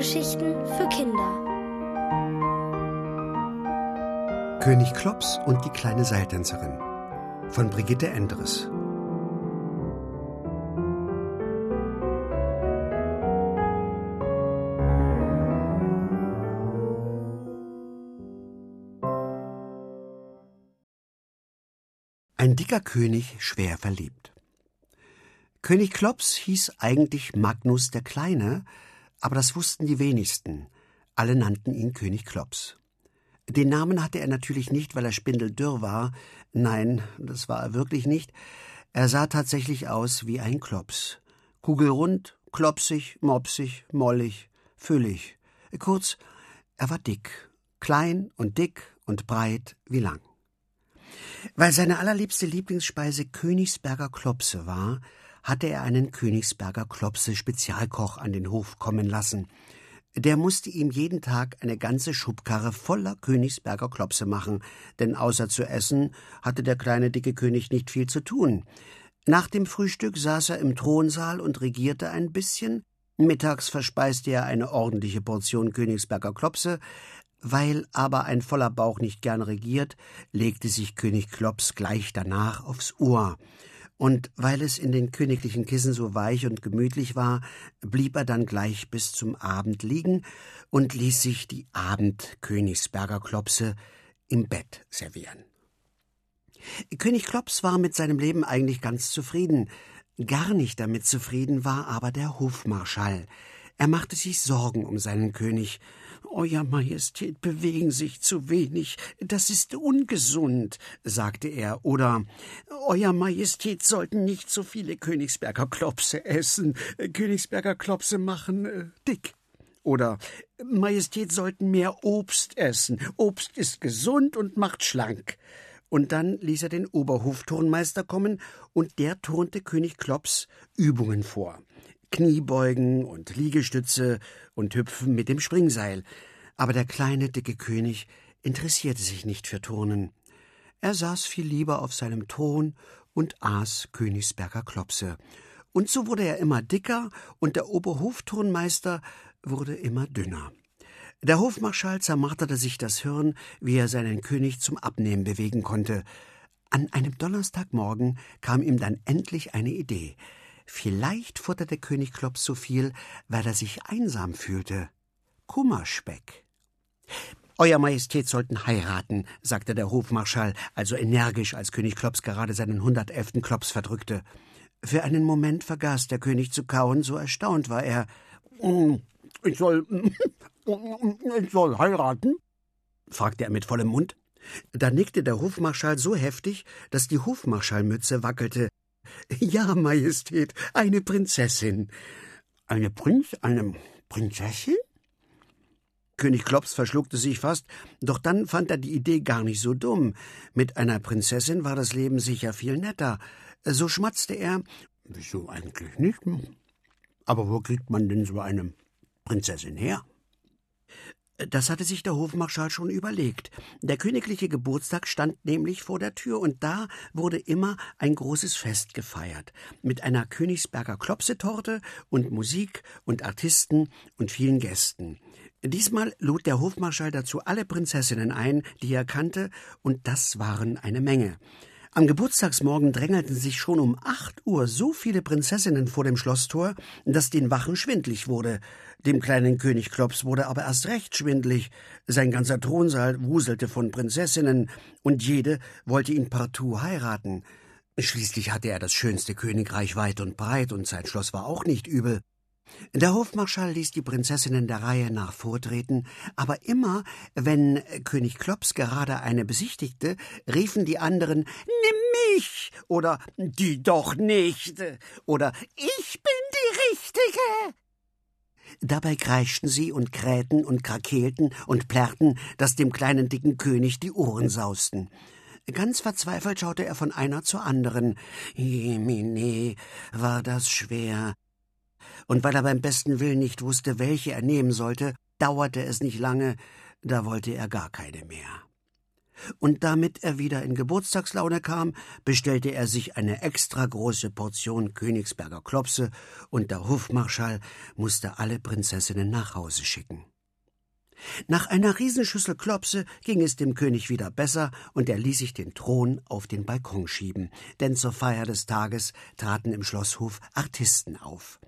Hörgeschichten für Kinder. König Klops und die kleine Seiltänzerin von Brigitte Endres. Ein dicker König schwer verliebt. König Klops hieß eigentlich Magnus der Kleine, aber das wussten die wenigsten. Alle nannten ihn König Klops. Den Namen hatte er natürlich nicht, weil er spindeldürr war. Nein, das war er wirklich nicht. Er sah tatsächlich aus wie ein Klops. Kugelrund, klopsig, mopsig, mollig, füllig. Kurz, er war dick. Klein und dick und breit wie lang. Weil seine allerliebste Lieblingsspeise Königsberger Klopse war, hatte er einen Königsberger Klopse Spezialkoch an den Hof kommen lassen. Der musste ihm jeden Tag eine ganze Schubkarre voller Königsberger Klopse machen, denn außer zu essen hatte der kleine dicke König nicht viel zu tun. Nach dem Frühstück saß er im Thronsaal und regierte ein bisschen, mittags verspeiste er eine ordentliche Portion Königsberger Klopse, weil aber ein voller Bauch nicht gern regiert, legte sich König Klops gleich danach aufs Ohr und weil es in den königlichen Kissen so weich und gemütlich war, blieb er dann gleich bis zum Abend liegen und ließ sich die Abend-Königsberger Klopse im Bett servieren. König Klops war mit seinem Leben eigentlich ganz zufrieden. Gar nicht damit zufrieden war aber der Hofmarschall. Er machte sich Sorgen um seinen König euer Majestät bewegen sich zu wenig, das ist ungesund, sagte er, oder Euer Majestät sollten nicht so viele Königsberger Klopse essen, Königsberger Klopse machen äh, dick. Oder Majestät sollten mehr Obst essen, Obst ist gesund und macht schlank. Und dann ließ er den Oberhofturnmeister kommen, und der turnte König Klops Übungen vor. Kniebeugen und Liegestütze und Hüpfen mit dem Springseil. Aber der kleine, dicke König interessierte sich nicht für Turnen. Er saß viel lieber auf seinem Thron und aß Königsberger Klopse. Und so wurde er immer dicker und der Oberhofturnmeister wurde immer dünner. Der Hofmarschall zermarterte sich das Hirn, wie er seinen König zum Abnehmen bewegen konnte. An einem Donnerstagmorgen kam ihm dann endlich eine Idee. Vielleicht futterte König Klops so viel, weil er sich einsam fühlte. Kummerspeck. Euer Majestät sollten heiraten, sagte der Hofmarschall, also energisch, als König Klops gerade seinen hundertelften Klops verdrückte. Für einen Moment vergaß der König zu kauen, so erstaunt war er. Ich soll. Ich soll heiraten? fragte er mit vollem Mund. Da nickte der Hofmarschall so heftig, dass die Hofmarschallmütze wackelte. Ja, Majestät, eine Prinzessin. Eine Prinz, eine Prinzessin? König Klops verschluckte sich fast, doch dann fand er die Idee gar nicht so dumm. Mit einer Prinzessin war das Leben sicher viel netter. So schmatzte er, wieso eigentlich nicht? Aber wo kriegt man denn so eine Prinzessin her? Das hatte sich der Hofmarschall schon überlegt. Der königliche Geburtstag stand nämlich vor der Tür, und da wurde immer ein großes Fest gefeiert, mit einer Königsberger Klopsetorte und Musik und Artisten und vielen Gästen. Diesmal lud der Hofmarschall dazu alle Prinzessinnen ein, die er kannte, und das waren eine Menge. Am Geburtstagsmorgen drängelten sich schon um acht Uhr so viele Prinzessinnen vor dem Schlosstor, dass den Wachen schwindlig wurde. Dem kleinen König Klops wurde aber erst recht schwindlig. Sein ganzer Thronsaal wuselte von Prinzessinnen, und jede wollte ihn partout heiraten. Schließlich hatte er das schönste Königreich weit und breit, und sein Schloss war auch nicht übel. Der Hofmarschall ließ die Prinzessinnen der Reihe nach vortreten, aber immer, wenn König Klops gerade eine besichtigte, riefen die anderen Nimm mich oder Die doch nicht oder Ich bin die Richtige. Dabei kreischten sie und krähten und krakeelten und plärrten, dass dem kleinen dicken König die Ohren sausten. Ganz verzweifelt schaute er von einer zur anderen. Jemine, war das schwer und weil er beim besten Willen nicht wusste, welche er nehmen sollte, dauerte es nicht lange, da wollte er gar keine mehr. und damit er wieder in Geburtstagslaune kam, bestellte er sich eine extra große Portion Königsberger Klopse und der Hofmarschall musste alle Prinzessinnen nach Hause schicken. Nach einer Riesenschüssel Klopse ging es dem König wieder besser und er ließ sich den Thron auf den Balkon schieben, denn zur Feier des Tages traten im Schlosshof Artisten auf.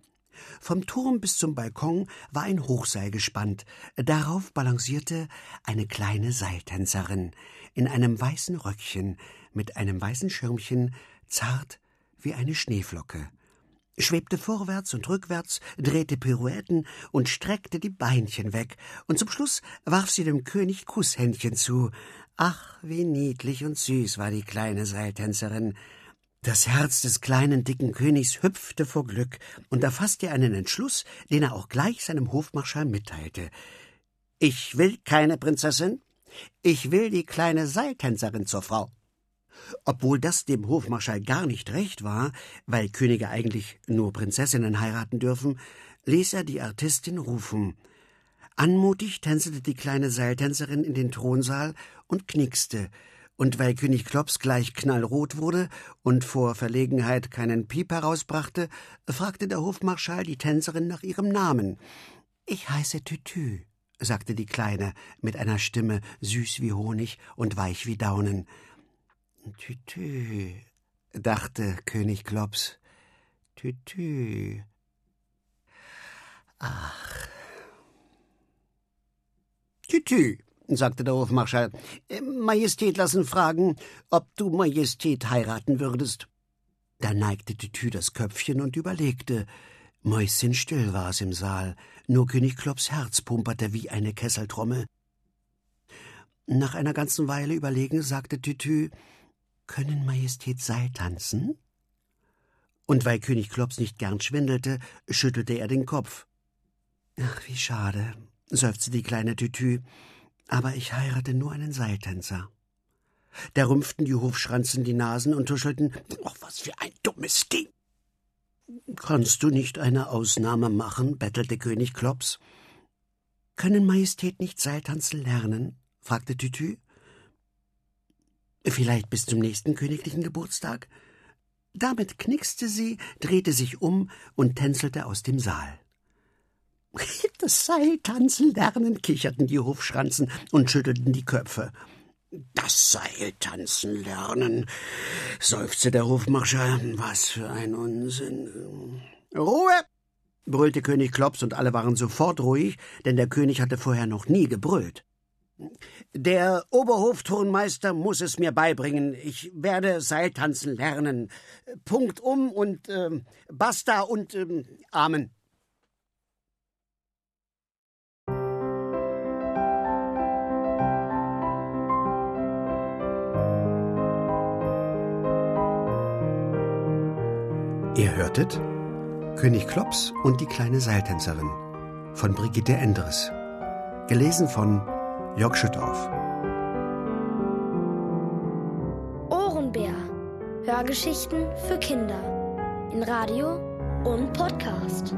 Vom Turm bis zum Balkon war ein Hochseil gespannt. Darauf balancierte eine kleine Seiltänzerin in einem weißen Röckchen mit einem weißen Schirmchen, zart wie eine Schneeflocke schwebte vorwärts und rückwärts, drehte Pirouetten und streckte die Beinchen weg, und zum Schluss warf sie dem König Kusshändchen zu. Ach, wie niedlich und süß war die kleine Seiltänzerin. Das Herz des kleinen dicken Königs hüpfte vor Glück, und er fasste einen Entschluss, den er auch gleich seinem Hofmarschall mitteilte. Ich will keine Prinzessin, ich will die kleine Seiltänzerin zur Frau. Obwohl das dem Hofmarschall gar nicht recht war, weil Könige eigentlich nur Prinzessinnen heiraten dürfen, ließ er die Artistin rufen. Anmutig tänzelte die kleine Seiltänzerin in den Thronsaal und knickste, und weil König Klops gleich knallrot wurde und vor Verlegenheit keinen Piep herausbrachte, fragte der Hofmarschall die Tänzerin nach ihrem Namen. Ich heiße Tütü, sagte die Kleine mit einer Stimme süß wie Honig und weich wie Daunen. Tütü, dachte König Klops. Tütü. Ach. Tütü, sagte der Hofmarschall. Äh, Majestät lassen fragen, ob du Majestät heiraten würdest. Da neigte Tütü das Köpfchen und überlegte. Mäuschenstill war es im Saal, nur König Klops Herz pumperte wie eine Kesseltrommel. Nach einer ganzen Weile überlegen sagte Tütü, können Majestät Seil tanzen? Und weil König Klops nicht gern schwindelte, schüttelte er den Kopf. Ach, wie schade, seufzte die kleine Tütü, aber ich heirate nur einen Seiltänzer. Da rümpften die Hofschranzen die Nasen und tuschelten, ach, was für ein dummes Ding. Kannst du nicht eine Ausnahme machen? bettelte König Klops. Können Majestät nicht Seiltanzen lernen? fragte Tütü. Vielleicht bis zum nächsten königlichen Geburtstag? Damit knickste sie, drehte sich um und tänzelte aus dem Saal. Das Seiltanzen lernen, kicherten die Hofschranzen und schüttelten die Köpfe. Das Seiltanzen lernen, seufzte der Hofmarschall. Was für ein Unsinn. Ruhe! brüllte König Klops, und alle waren sofort ruhig, denn der König hatte vorher noch nie gebrüllt. Der Oberhoftonmeister muss es mir beibringen. Ich werde Seiltanzen lernen. Punkt um und äh, basta und äh, Amen. Ihr hörtet König Klops und die kleine Seiltänzerin von Brigitte Endres. Gelesen von Jörg Schüttauf. Ohrenbär. Hörgeschichten für Kinder. In Radio und Podcast.